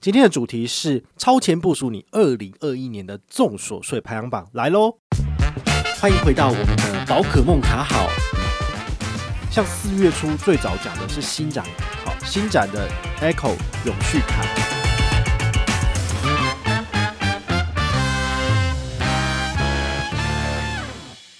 今天的主题是超前部署你二零二一年的综所税排行榜来喽！欢迎回到我们的宝可梦卡好。像四月初最早讲的是新展，好新展的 Echo 永续卡。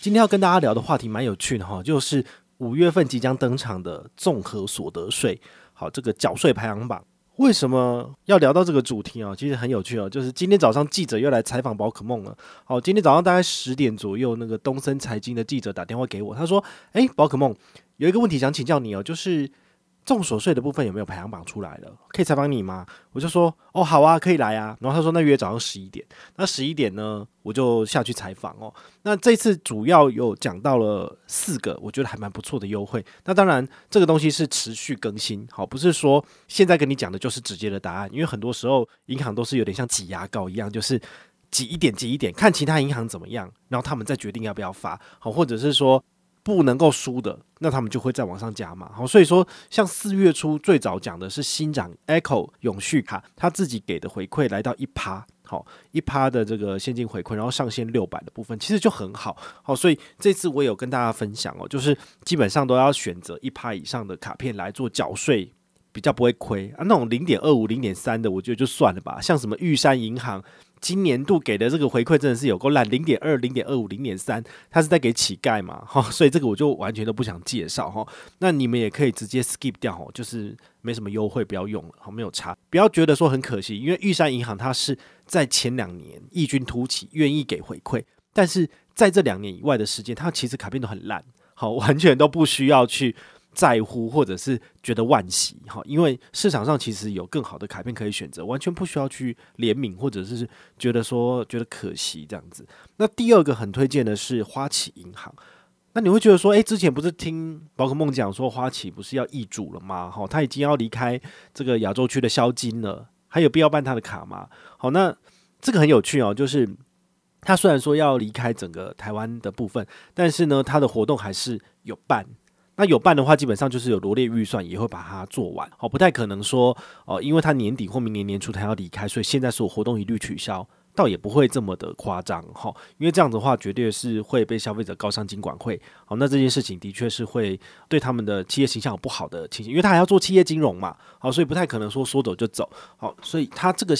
今天要跟大家聊的话题蛮有趣的哈，就是五月份即将登场的综合所得税，好这个缴税排行榜。为什么要聊到这个主题啊？其实很有趣哦，就是今天早上记者又来采访宝可梦了。好，今天早上大概十点左右，那个东森财经的记者打电话给我，他说：“诶，宝可梦有一个问题想请教你哦，就是。”综所税的部分有没有排行榜出来了？可以采访你吗？我就说哦，好啊，可以来啊。然后他说那约早上十一点，那十一点呢，我就下去采访哦。那这次主要有讲到了四个，我觉得还蛮不错的优惠。那当然这个东西是持续更新，好，不是说现在跟你讲的就是直接的答案，因为很多时候银行都是有点像挤牙膏一样，就是挤一点挤一点，看其他银行怎么样，然后他们再决定要不要发，好，或者是说。不能够输的，那他们就会再往上加嘛。好，所以说像四月初最早讲的是新涨 Echo 永续卡，他自己给的回馈来到一趴，好一趴的这个现金回馈，然后上限六百的部分，其实就很好。好，所以这次我有跟大家分享哦，就是基本上都要选择一趴以上的卡片来做缴税，比较不会亏啊。那种零点二五、零点三的，我觉得就算了吧。像什么玉山银行。今年度给的这个回馈真的是有够烂，零点二、零点二五、零点三，他是在给乞丐嘛？哈，所以这个我就完全都不想介绍哈。那你们也可以直接 skip 掉哈，就是没什么优惠，不要用了，好，没有差，不要觉得说很可惜，因为玉山银行它是在前两年异军突起，愿意给回馈，但是在这两年以外的时间，它其实卡片都很烂，好，完全都不需要去。在乎或者是觉得惋惜哈，因为市场上其实有更好的卡片可以选择，完全不需要去怜悯或者是觉得说觉得可惜这样子。那第二个很推荐的是花旗银行，那你会觉得说，诶，之前不是听宝可梦讲说花旗不是要易主了吗？哈，他已经要离开这个亚洲区的销金了，还有必要办他的卡吗？好，那这个很有趣哦，就是他虽然说要离开整个台湾的部分，但是呢，他的活动还是有办。那有办的话，基本上就是有罗列预算，也会把它做完。好，不太可能说哦，因为他年底或明年年初他要离开，所以现在所有活动一律取消，倒也不会这么的夸张哈。因为这样子的话，绝对是会被消费者告上金管会。好，那这件事情的确是会对他们的企业形象有不好的情形，因为他还要做企业金融嘛。好，所以不太可能说说走就走。好，所以他这个。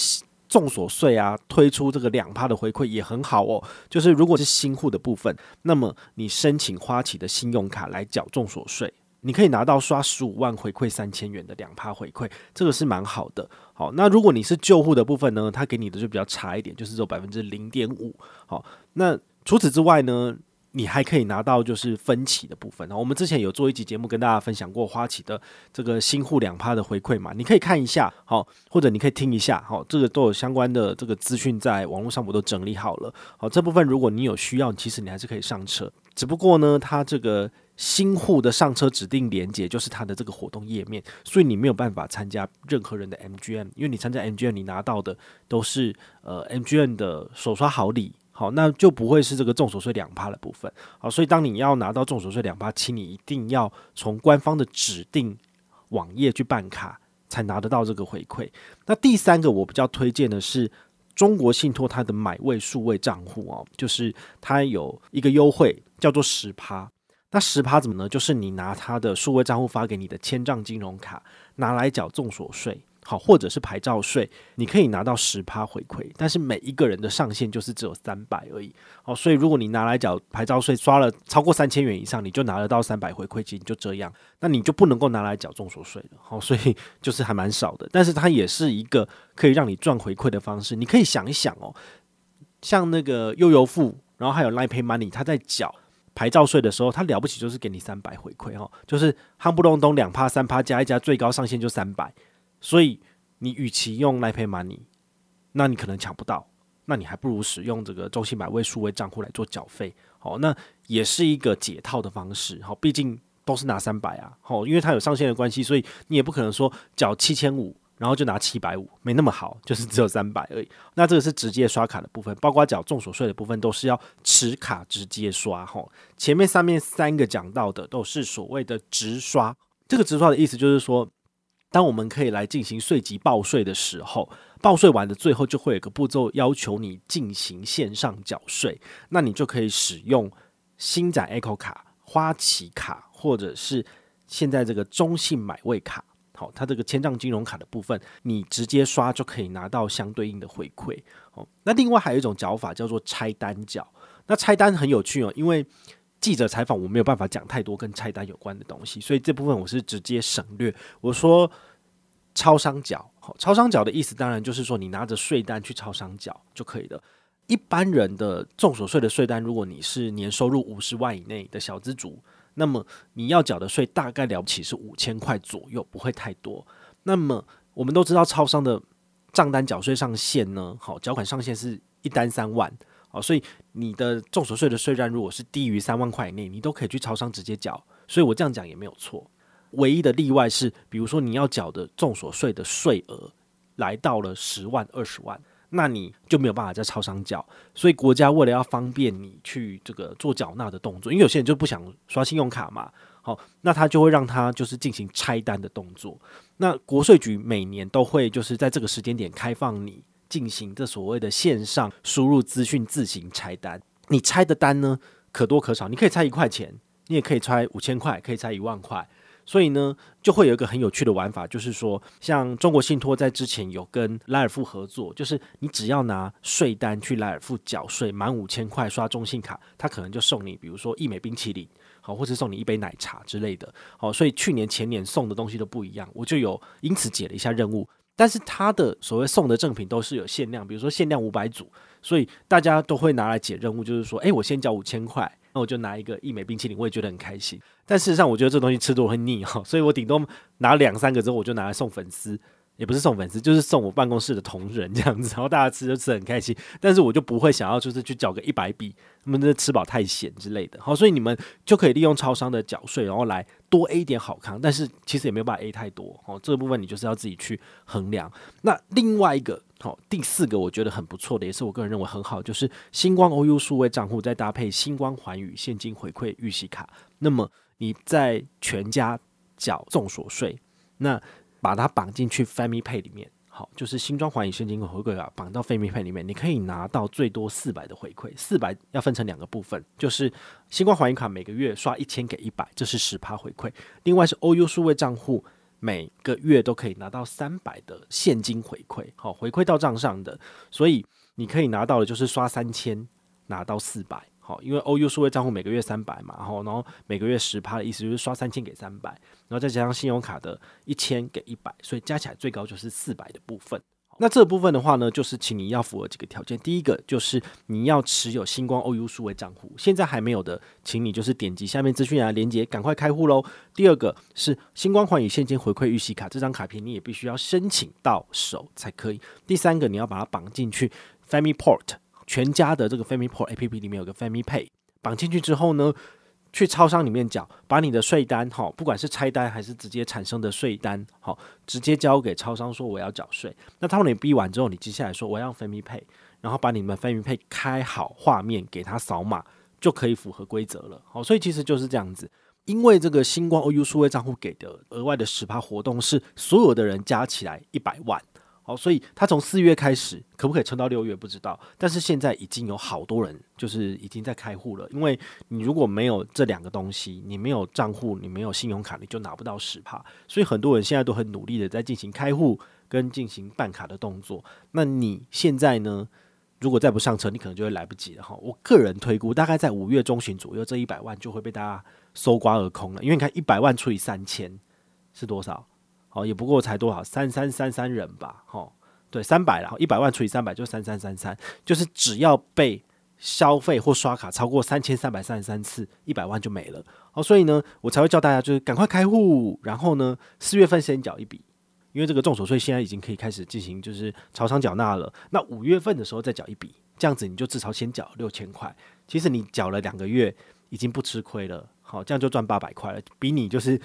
重所税啊，推出这个两趴的回馈也很好哦。就是如果是新户的部分，那么你申请花旗的信用卡来缴重所税，你可以拿到刷十五万回馈三千元的两趴回馈，这个是蛮好的。好，那如果你是旧户的部分呢，它给你的就比较差一点，就是只有百分之零点五。好，那除此之外呢？你还可以拿到就是分期的部分，然后我们之前有做一集节目跟大家分享过花旗的这个新户两趴的回馈嘛，你可以看一下，好，或者你可以听一下，好，这个都有相关的这个资讯在网络上我都整理好了，好，这部分如果你有需要，其实你还是可以上车，只不过呢，它这个新户的上车指定连接就是它的这个活动页面，所以你没有办法参加任何人的 MGM，因为你参加 MGM 你拿到的都是呃 MGM 的首刷好礼。好，那就不会是这个重所税两趴的部分。好，所以当你要拿到重所税两趴，请你一定要从官方的指定网页去办卡，才拿得到这个回馈。那第三个我比较推荐的是中国信托它的买位数位账户哦，就是它有一个优惠叫做十趴。那十趴怎么呢？就是你拿它的数位账户发给你的千账金融卡，拿来缴重所税。好，或者是牌照税，你可以拿到十趴回馈，但是每一个人的上限就是只有三百而已。好，所以如果你拿来缴牌照税，刷了超过三千元以上，你就拿得到三百回馈金，就这样，那你就不能够拿来缴综所税了。好，所以 就是还蛮少的，但是它也是一个可以让你赚回馈的方式。你可以想一想哦，像那个悠游付，然后还有 Line Pay Money，它在缴牌照税的时候，他了不起就是给你三百回馈哦，就是夯不隆咚两趴三趴加一加，最高上限就三百。所以你与其用 Line Pay Money，那你可能抢不到，那你还不如使用这个中信百位数位账户来做缴费，好，那也是一个解套的方式，好，毕竟都是拿三百啊，好，因为它有上限的关系，所以你也不可能说缴七千五，然后就拿七百五，没那么好，就是只有三百而已。那这个是直接刷卡的部分，包括缴重所税的部分都是要持卡直接刷，哈，前面上面三个讲到的都是所谓的直刷，这个直刷的意思就是说。当我们可以来进行税级报税的时候，报税完的最后就会有个步骤要求你进行线上缴税，那你就可以使用星展 Echo 卡、花旗卡，或者是现在这个中信买位卡。好，它这个千账金融卡的部分，你直接刷就可以拿到相对应的回馈。哦，那另外还有一种缴法叫做拆单缴。那拆单很有趣哦，因为记者采访我没有办法讲太多跟菜单有关的东西，所以这部分我是直接省略。我说超商缴，好，超商缴的意思当然就是说你拿着税单去超商缴就可以了。一般人的综所税的税单，如果你是年收入五十万以内的小资族。那么你要缴的税大概了不起是五千块左右，不会太多。那么我们都知道，超商的账单缴税上限呢，好，缴款上限是一单三万，哦，所以你的综所税的税单如果是低于三万块以内，你都可以去超商直接缴。所以我这样讲也没有错。唯一的例外是，比如说你要缴的综所税的税额来到了十万、二十万。那你就没有办法在超商缴，所以国家为了要方便你去这个做缴纳的动作，因为有些人就不想刷信用卡嘛，好，那他就会让他就是进行拆单的动作。那国税局每年都会就是在这个时间点开放你进行这所谓的线上输入资讯自行拆单。你拆的单呢，可多可少，你可以拆一块钱，你也可以拆五千块，可以拆一万块。所以呢，就会有一个很有趣的玩法，就是说，像中国信托在之前有跟莱尔富合作，就是你只要拿税单去莱尔富缴税，满五千块刷中信卡，他可能就送你，比如说义美冰淇淋，好，或者送你一杯奶茶之类的，好，所以去年前年送的东西都不一样，我就有因此解了一下任务，但是他的所谓送的赠品都是有限量，比如说限量五百组，所以大家都会拿来解任务，就是说，诶，我先交五千块。那我就拿一个一美冰淇淋，我也觉得很开心。但事实上，我觉得这东西吃多会腻哈，所以我顶多拿两三个之后，我就拿来送粉丝。也不是送粉丝，就是送我办公室的同仁这样子，然后大家吃就吃很开心。但是我就不会想要就是去缴个一百笔，他们这吃饱太闲之类的。好，所以你们就可以利用超商的缴税，然后来多 A 一点好康。但是其实也没有办法 A 太多。哦，这部分你就是要自己去衡量。那另外一个，好，第四个我觉得很不错的，也是我个人认为很好，就是星光 OU 数位账户再搭配星光环宇现金回馈预习卡。那么你在全家缴综所税，那把它绑进去 Family Pay 里面，好，就是新装环宇现金回馈啊，绑到 Family Pay 里面，你可以拿到最多四百的回馈。四百要分成两个部分，就是新光环宇卡每个月刷一千给一百，这是十趴回馈。另外是 OU 数位账户每个月都可以拿到三百的现金回馈，好，回馈到账上的，所以你可以拿到的就是刷三千拿到四百。好，因为 OU 数位账户每个月三百嘛，然后然后每个月十趴的意思就是刷三千给三百，然后再加上信用卡的一千给一百，所以加起来最高就是四百的部分。那这部分的话呢，就是请你要符合几个条件，第一个就是你要持有星光 OU 数位账户，现在还没有的，请你就是点击下面资讯栏连接，赶快开户喽。第二个是星光环宇现金回馈预习卡，这张卡片你也必须要申请到手才可以。第三个你要把它绑进去 FamiPort。全家的这个 Family Pay APP 里面有个 Family Pay，绑进去之后呢，去超商里面缴，把你的税单哈，不管是拆单还是直接产生的税单，好，直接交给超商说我要缴税。那他们你逼完之后，你接下来说我要 Family Pay，然后把你们 Family Pay 开好画面给他扫码，就可以符合规则了。好，所以其实就是这样子，因为这个星光 OU 数位账户给的额外的十趴活动是所有的人加起来一百万。好，所以他从四月开始，可不可以撑到六月不知道。但是现在已经有好多人就是已经在开户了，因为你如果没有这两个东西，你没有账户，你没有信用卡，你就拿不到十帕。所以很多人现在都很努力的在进行开户跟进行办卡的动作。那你现在呢？如果再不上车，你可能就会来不及了哈。我个人推估，大概在五月中旬左右，这一百万就会被大家搜刮而空了。因为你看一百万除以三千是多少？好，也不过才多少三三三三人吧，吼，对，三百，然后一百万除以三百就三三三三，就是只要被消费或刷卡超过三千三百三十三次，一百万就没了。好，所以呢，我才会叫大家就是赶快开户，然后呢，四月份先缴一笔，因为这个综所税现在已经可以开始进行就是超商缴纳了。那五月份的时候再缴一笔，这样子你就至少先缴六千块。其实你缴了两个月已经不吃亏了，好，这样就赚八百块了，比你就是。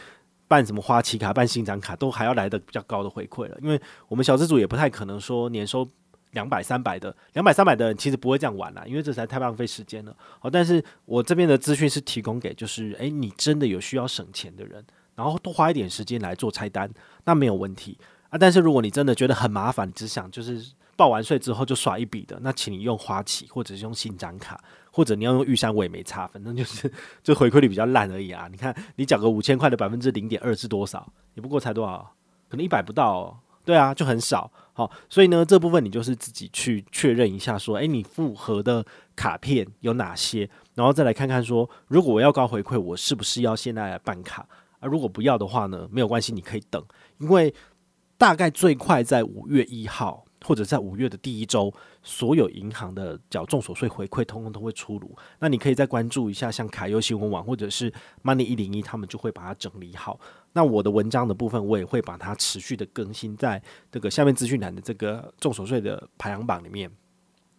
办什么花旗卡、办新展卡都还要来的比较高的回馈了，因为我们小资主也不太可能说年收两百、三百的，两百、三百的其实不会这样玩啦，因为这实在太浪费时间了。好，但是我这边的资讯是提供给就是，诶，你真的有需要省钱的人，然后多花一点时间来做拆单，那没有问题啊。但是如果你真的觉得很麻烦，只想就是报完税之后就耍一笔的，那请你用花旗或者是用新张卡，或者你要用玉山，我也没差，反正就是就回馈率比较烂而已啊。你看你缴个五千块的百分之零点二是多少？也不过才多少，可能一百不到。对啊，就很少。好，所以呢，这部分你就是自己去确认一下，说，诶，你复合的卡片有哪些，然后再来看看说，如果我要高回馈，我是不是要现在办卡？而如果不要的话呢，没有关系，你可以等，因为大概最快在五月一号。或者在五月的第一周，所有银行的缴重所税回馈通通都会出炉。那你可以再关注一下，像卡优新闻网或者是 Money 一零一，他们就会把它整理好。那我的文章的部分，我也会把它持续的更新在这个下面资讯栏的这个重所税的排行榜里面。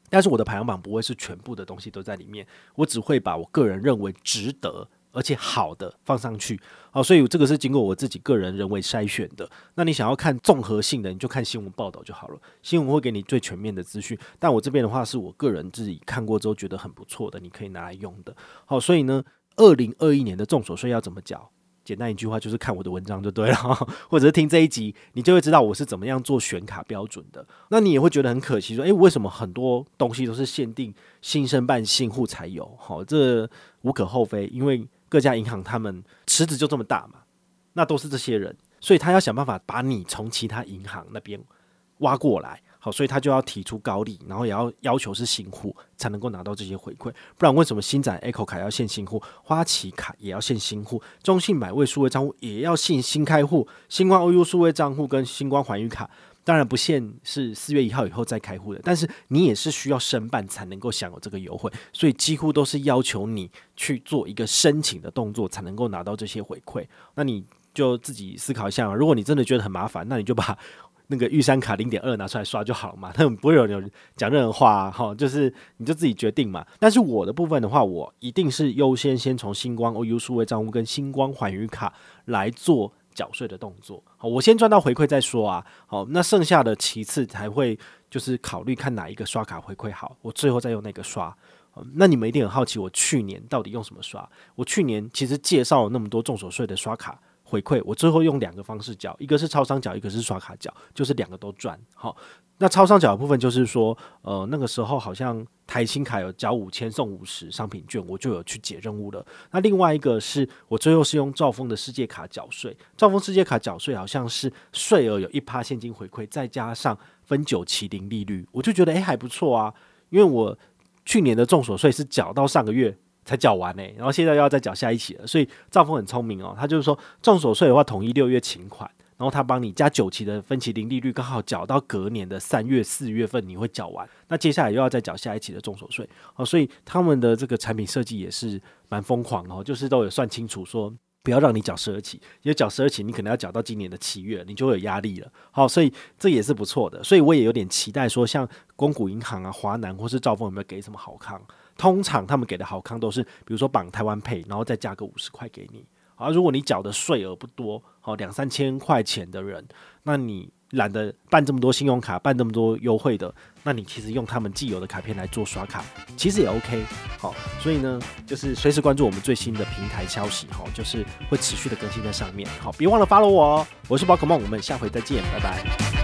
但是我的排行榜不会是全部的东西都在里面，我只会把我个人认为值得。而且好的放上去，好，所以这个是经过我自己个人人为筛选的。那你想要看综合性的，你就看新闻报道就好了。新闻会给你最全面的资讯，但我这边的话是我个人自己看过之后觉得很不错的，你可以拿来用的。好，所以呢，二零二一年的众所税要怎么缴？简单一句话就是看我的文章就对了，或者是听这一集，你就会知道我是怎么样做选卡标准的。那你也会觉得很可惜，说，诶，为什么很多东西都是限定新生办新户才有？好，这无可厚非，因为。各家银行他们池子就这么大嘛，那都是这些人，所以他要想办法把你从其他银行那边挖过来，好，所以他就要提出高利，然后也要要求是新户才能够拿到这些回馈，不然为什么新展 Echo 卡要限新户，花旗卡也要限新户，中信买位数位账户也要限新开户，新光 OU 数位账户跟新光环宇卡。当然不限是四月一号以后再开户的，但是你也是需要申办才能够享有这个优惠，所以几乎都是要求你去做一个申请的动作才能够拿到这些回馈。那你就自己思考一下，如果你真的觉得很麻烦，那你就把那个玉山卡零点二拿出来刷就好了嘛，他们不会有人讲任何话哈，就是你就自己决定嘛。但是我的部分的话，我一定是优先先从星光 OU 数位账户跟星光环宇卡来做。缴税的动作，好，我先赚到回馈再说啊。好，那剩下的其次才会就是考虑看哪一个刷卡回馈好，我最后再用那个刷。那你们一定很好奇，我去年到底用什么刷？我去年其实介绍了那么多重手税的刷卡回馈，我最后用两个方式缴，一个是超商缴，一个是刷卡缴，就是两个都赚。好。那超商缴的部分就是说，呃，那个时候好像台新卡有缴五千送五十商品券，我就有去解任务了。那另外一个是我最后是用兆丰的世界卡缴税，兆丰世界卡缴税好像是税额有一趴现金回馈，再加上分九期零利率，我就觉得诶、还不错啊。因为我去年的重所税是缴到上个月才缴完呢、然后现在又要再缴下一期了，所以兆丰很聪明哦，他就是说重所税的话统一六月请款。然后他帮你加九期的分期零利率，刚好缴到隔年的三月四月份你会缴完，那接下来又要再缴下一期的重所税哦，所以他们的这个产品设计也是蛮疯狂哦，就是都有算清楚说不要让你缴十二期，因为缴十二期你可能要缴到今年的七月，你就会有压力了。好，所以这也是不错的，所以我也有点期待说，像光谷银行啊、华南或是兆丰有没有给什么好康？通常他们给的好康都是比如说绑台湾配然后再加个五十块给你。好，如果你缴的税额不多，好两三千块钱的人，那你懒得办这么多信用卡，办这么多优惠的，那你其实用他们既有的卡片来做刷卡，其实也 OK。好，所以呢，就是随时关注我们最新的平台消息，好，就是会持续的更新在上面。好，别忘了 follow 我哦，我是宝可梦，我们下回再见，拜拜。